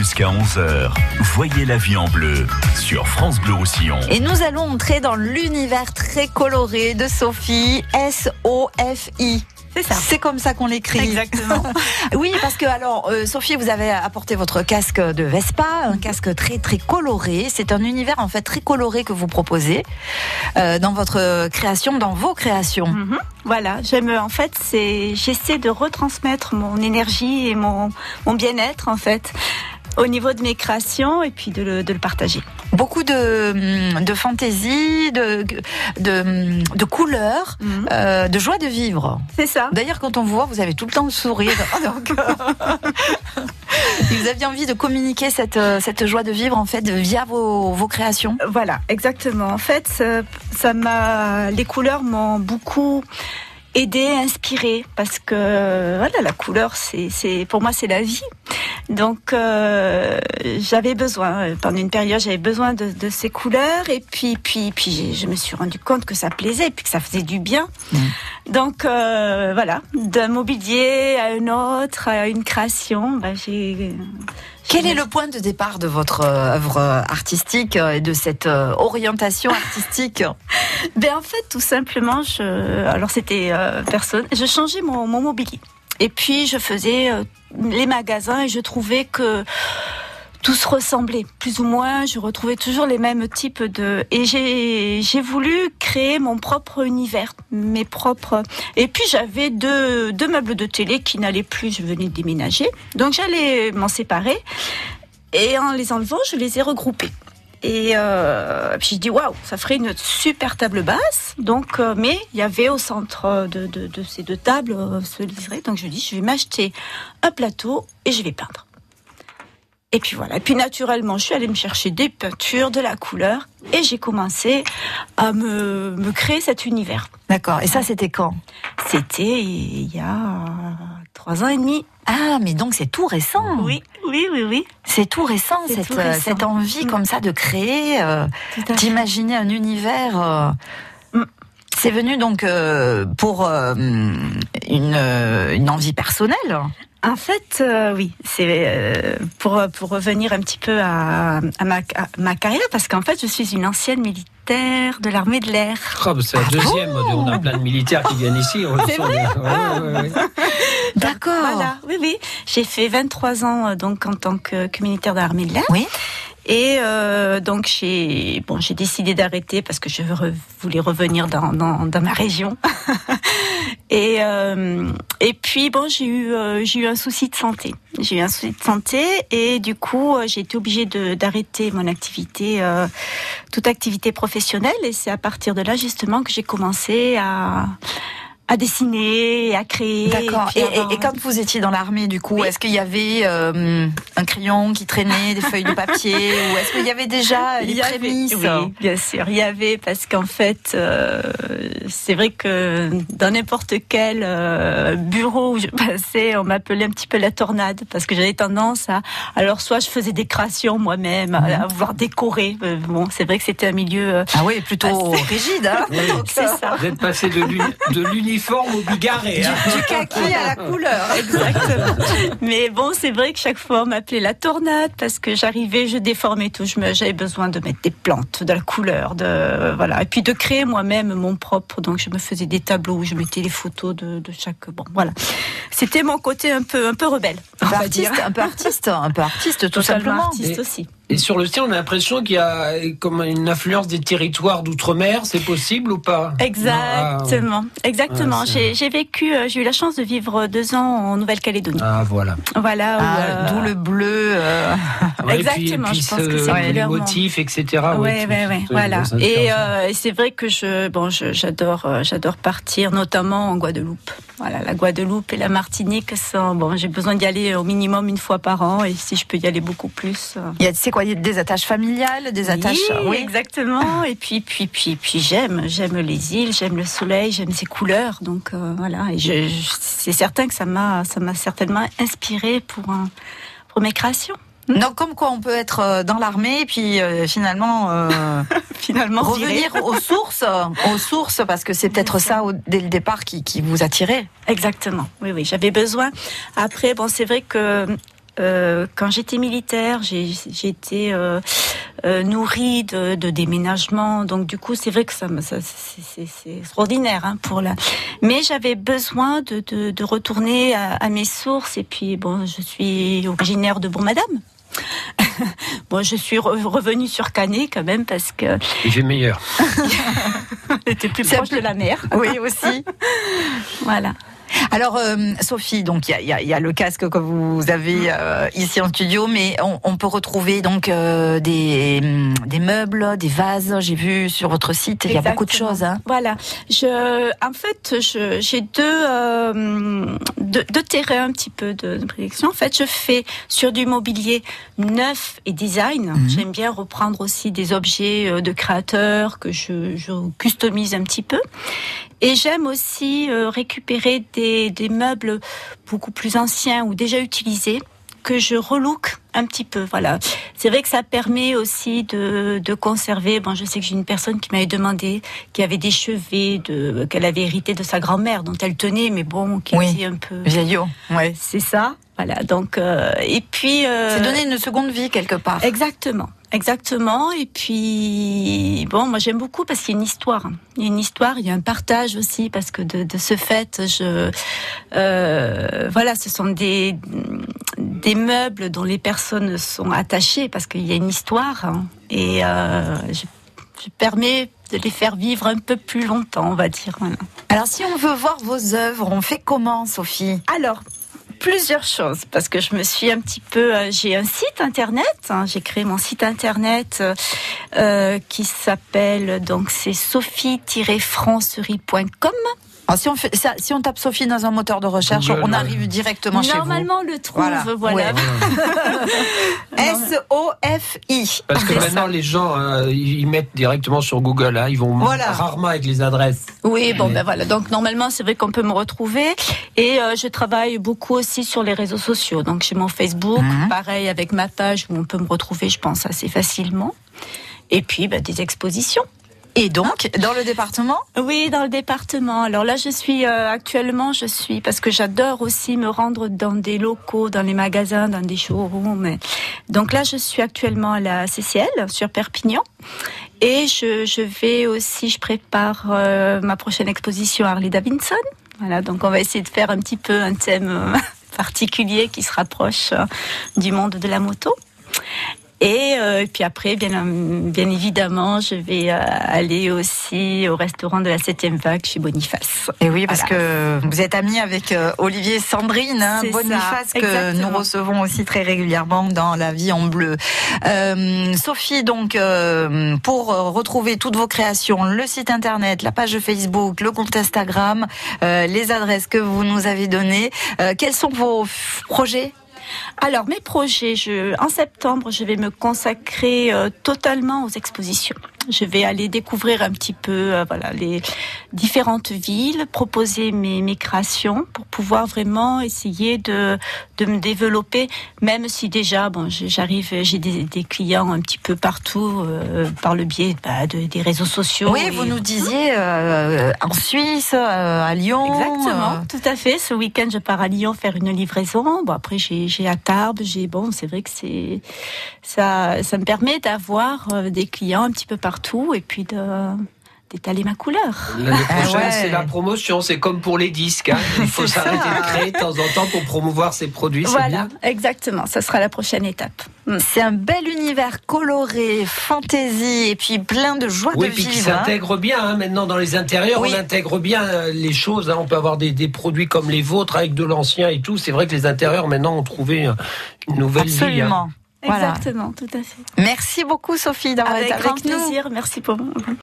Jusqu'à 11h, voyez la vie en bleu sur France Bleu Roussillon. Et nous allons entrer dans l'univers très coloré de Sophie, S-O-F-I. C'est ça. C'est comme ça qu'on l'écrit. Exactement. oui, parce que alors, euh, Sophie, vous avez apporté votre casque de Vespa, un casque très très coloré. C'est un univers en fait très coloré que vous proposez euh, dans votre création, dans vos créations. Mhm. Voilà, j'aime en fait, c'est j'essaie de retransmettre mon énergie et mon, mon bien-être en fait au niveau de mes créations et puis de le, de le partager. Beaucoup de, de fantaisie, de, de, de couleurs, Mhm. euh, de joie de vivre. C'est ça. D'ailleurs, quand on vous voit, vous avez tout le temps le sourire. Donc, euh, vous aviez envie de communiquer cette, euh, cette joie de vivre en fait via vos, vos créations. Voilà, exactement. En fait, ça m'a, les couleurs m'ont beaucoup aidé, inspiré, parce que voilà, la couleur, c'est, pour moi, c'est la vie. Donc, euh, j'avais besoin pendant une période, j'avais besoin de, ces couleurs, et puis, puis, puis, je me suis rendu compte que ça plaisait, et puis que ça faisait du bien. Donc, euh, voilà, d'un mobilier à un autre, à une création, bah, j'ai. Quel est le point de départ de votre euh, œuvre euh, artistique et de cette orientation artistique? Ben en fait, tout simplement, je, alors c'était euh, personne, je changeais mon, mon mobilier. Et puis je faisais euh, les magasins et je trouvais que tout se ressemblait, plus ou moins. Je retrouvais toujours les mêmes types de. Et j'ai voulu créer mon propre univers, mes propres. Et puis j'avais deux, deux meubles de télé qui n'allaient plus. Je venais de déménager, donc j'allais m'en séparer. Et en les enlevant, je les ai regroupés. Et euh, puis j'ai dit waouh, ça ferait une super table basse. Donc, euh, mais il y avait au centre de, de, de ces deux tables euh, ce liseré. Donc je dis, je vais m'acheter un plateau et je vais peindre. Et puis voilà. Et puis naturellement, je suis allée me chercher des peintures, de la couleur, et j'ai commencé à me, me créer cet univers. D'accord. Et ça, c'était quand? C'était il y a trois ans et demi. Ah, mais donc c'est tout récent. Oui, oui, oui, oui. C'est tout récent, cette, tout récent. cette envie Mm. comme ça de créer, euh, d'imaginer un univers. euh, Mm. C'est venu donc euh, pour euh, une, euh, une envie personnelle. En fait, euh, oui, c'est euh, pour pour revenir un petit peu à, à, ma, à ma carrière parce qu'en fait, je suis une ancienne militaire de l'armée de l'air. Ah, bah, c'est la deuxième. on a plein de militaires qui viennent ici. C'est vrai bien. Ouais, ouais, ouais. D'accord. Voilà, oui, oui. J'ai fait 23 ans euh, donc en tant que, que militaire de l'armée de l'air. Oui. Et euh, donc j'ai bon j'ai décidé d'arrêter parce que je re- voulais revenir dans, dans, dans ma région. et euh, et puis bon j'ai eu euh, j'ai eu un souci de santé. J'ai eu un souci de santé et du coup euh, j'ai été obligée d'arrêter mon activité euh, toute activité professionnelle et c'est à partir de là justement que j'ai commencé à à dessiner, à créer. D'accord. Et, avoir- et- et quand vous étiez dans l'armée, du coup, Oui. est-ce qu'il y avait euh, un crayon qui traînait, des feuilles de papier, ou est-ce qu'il y avait déjà les Il y avait- prémices Oui, bien sûr, il y avait parce qu'en fait, euh, c'est vrai que dans n'importe quel euh, bureau où je passais, on m'appelait un petit peu la tornade parce que j'avais tendance à, alors soit je faisais des créations moi-même, à, à vouloir décorer. Bon, c'est vrai que c'était un milieu. euh, Ah oui, plutôt rigide. Hein Donc, c'est ça. Vous êtes passé de l'uni- de l'uniforme au bigarré. hein. du kaki à la couleur. Exactement. Mais bon, c'est vrai que chaque fois on m'appelait la tornade parce que j'arrivais, je déformais tout. J'avais besoin de mettre des plantes, de la couleur, de voilà, et puis de créer moi-même mon propre. Donc je me faisais des tableaux où je mettais les photos de, de chaque. Bon, voilà. C'était mon côté un peu un peu rebelle, Un peu artiste, un peu artiste, un peu artiste, tout Totalement simplement. artiste aussi. Et sur le sien, on a l'impression qu'il y a comme une influence des territoires d'outre-mer. C'est possible ou pas? Exactement, exactement. Ah, j'ai vécu, euh, j'ai eu la chance de vivre deux ans en Nouvelle-Calédonie. Ah, voilà. Voilà. Ah, euh, D'où le bleu. euh, Ouais, Exactement, Et puis, je pense que c'est les clairement- motifs, etc. Ouais, ouais, ouais, tout- voilà. Et euh, et c'est vrai que je, bon, je- j'adore, j'adore partir, notamment en Guadeloupe. Voilà, la Guadeloupe et la Martinique sont, bon, j'ai besoin d'y aller au minimum une fois par an, et si je peux y aller beaucoup plus. euh, Il y a, c'est quoi, des attaches familiales, des attaches. oui, exactement. Et puis, puis, puis, puis, j'aime, j'aime les îles, j'aime le soleil, j'aime ses couleurs. Donc euh, voilà, et je, je- c'est certain que ça m'a, ça m'a certainement inspiré pour mes créations. Donc, comme quoi on peut être euh, dans l'armée, puis euh, finalement euh, Finalement, revenir aux sources, aux sources, parce que c'est peut-être ça au- dès le départ qui, qui vous attirait. Exactement. Oui, oui, j'avais besoin. Après, bon, c'est vrai que euh, quand j'étais militaire, j'ai j'ai été euh, euh, nourrie de, de déménagements, donc du coup c'est vrai que ça, me- ça c'est- extraordinaire hein, pour la. Mais j'avais besoin de, de, de retourner à, à mes sources et puis bon, je suis originaire de Bourg-Madame. bon, je suis re- revenue sur Canet quand même parce que fait meilleur. j'étais plus C'est proche plus- de la mer. Oui, aussi. Voilà. Alors, euh, Sophie, donc il y y y a le casque que vous avez euh, ici en studio, mais on, on peut retrouver donc euh, des, des meubles, des vases. J'ai vu sur votre site, il y a beaucoup de choses. Hein. Voilà. Je, en fait, j'ai deux, euh, deux, deux terrains un petit peu de, de prédilection. En fait, je fais sur du mobilier neuf et design. Mhm. J'aime bien reprendre aussi des objets euh, de créateurs que je, je customise un petit peu. Et j'aime aussi euh, récupérer des, des meubles beaucoup plus anciens ou déjà utilisés que je relook un petit peu. Voilà. C'est vrai que ça permet aussi de, de conserver. Bon, je sais que j'ai une personne qui m'avait demandé qui avait des chevets de qu'elle avait hérité de sa grand-mère dont elle tenait, mais bon, qui Oui. était un peu. Vieillot, ouais. C'est ça. Voilà. Donc euh, et puis. euh, C'est donner une seconde vie quelque part. Exactement, exactement. Et puis, bon, moi j'aime beaucoup parce qu'il y a une histoire. Il y a une histoire, il y a un partage aussi parce que de, de ce fait, je, euh, voilà, ce sont des des meubles dont les personnes sont attachées parce qu'il y a une histoire hein. et euh, je, je permets de les faire vivre un peu plus longtemps, on va dire. Voilà. Alors, si on veut voir vos œuvres, on fait comment, Sophie? Alors, plusieurs choses, parce que je me suis un petit peu... euh, j'ai un site internet, hein, j'ai créé mon site internet euh, qui s'appelle, donc c'est sophie-francerie.com. Alors, si on, fait, ça, si on tape Sophie dans un moteur de recherche, Google, on ouais. arrive directement chez vous. Normalement, on le trouve, Voilà. voilà. Ouais. Parce que C'est maintenant, les gens, euh, ils ils mettent directement sur Google. hein. Ils vont Voilà. rarement avec les adresses. Oui, bon, ben voilà. Donc, normalement, c'est vrai qu'on peut me retrouver. Et euh, je travaille beaucoup aussi sur les réseaux sociaux. Donc, j'ai mon Facebook, Mhm. pareil avec ma page où on peut me retrouver, je pense, assez facilement. Et puis, ben, des expositions. Et donc, dans le département Oui, dans le département. Alors là, je suis euh, actuellement, je suis parce que j'adore aussi me rendre dans des locaux, dans les magasins, dans des showrooms. Donc là, je suis actuellement à la CCL sur Perpignan. Et je, vais aussi, je prépare euh, ma prochaine exposition à Harley Davidson. Voilà, donc on va essayer de faire un petit peu un thème euh, particulier qui se rapproche du monde de la moto. Et, euh, et puis après, bien, bien évidemment, je vais euh, aller aussi au restaurant de la 7e vague chez Boniface. Et oui, parce Voilà. que vous êtes amie avec euh, Olivier et Sandrine hein, ça, Boniface, que nous recevons aussi très régulièrement dans La Vie en Bleu. Euh, Sophie, donc, euh, pour retrouver toutes vos créations, le site internet, la page Facebook, le compte Instagram, euh, les adresses que vous nous avez données, euh, quels sont vos projets? Alors, mes projets, je, en septembre, je vais me consacrer euh, totalement aux expositions. Je vais aller découvrir un petit peu euh, voilà, les différentes villes, proposer mes, mes créations pour pouvoir vraiment essayer de, de me développer, même si déjà, bon, j'arrive, j'ai des, des clients un petit peu partout euh, par le biais bah, de, des réseaux sociaux. Oui, et- vous nous disiez euh, en Suisse, à Lyon. Exactement, tout à fait. Ce week-end, je pars à Lyon faire une livraison. Bon, après, j'ai j'ai à Tarbes. J'ai bon, c'est vrai que c'est ça, ça me permet d'avoir des clients un petit peu partout et puis de d'étaler ma couleur. L'année Ah prochaine, ouais. c'est la promotion. C'est comme pour les disques. hein. Il faut s'arrêter de créer de temps en temps pour promouvoir ses produits. c'est Voilà, bien. exactement. Ça sera la prochaine étape. Mm. C'est un bel univers coloré, fantaisie et puis plein de joie Oui, de puis qui vivre. hein. s'intègre bien. hein. Maintenant, dans les intérieurs, Oui. on intègre bien euh, les choses. hein. On peut avoir des, des produits comme les vôtres avec de l'ancien et tout. C'est vrai que les intérieurs, maintenant, ont trouvé une nouvelle vie. Voilà. Exactement, tout à fait. Merci beaucoup Sophie d'avoir été Avec avec grand nous. plaisir. Merci pour moi.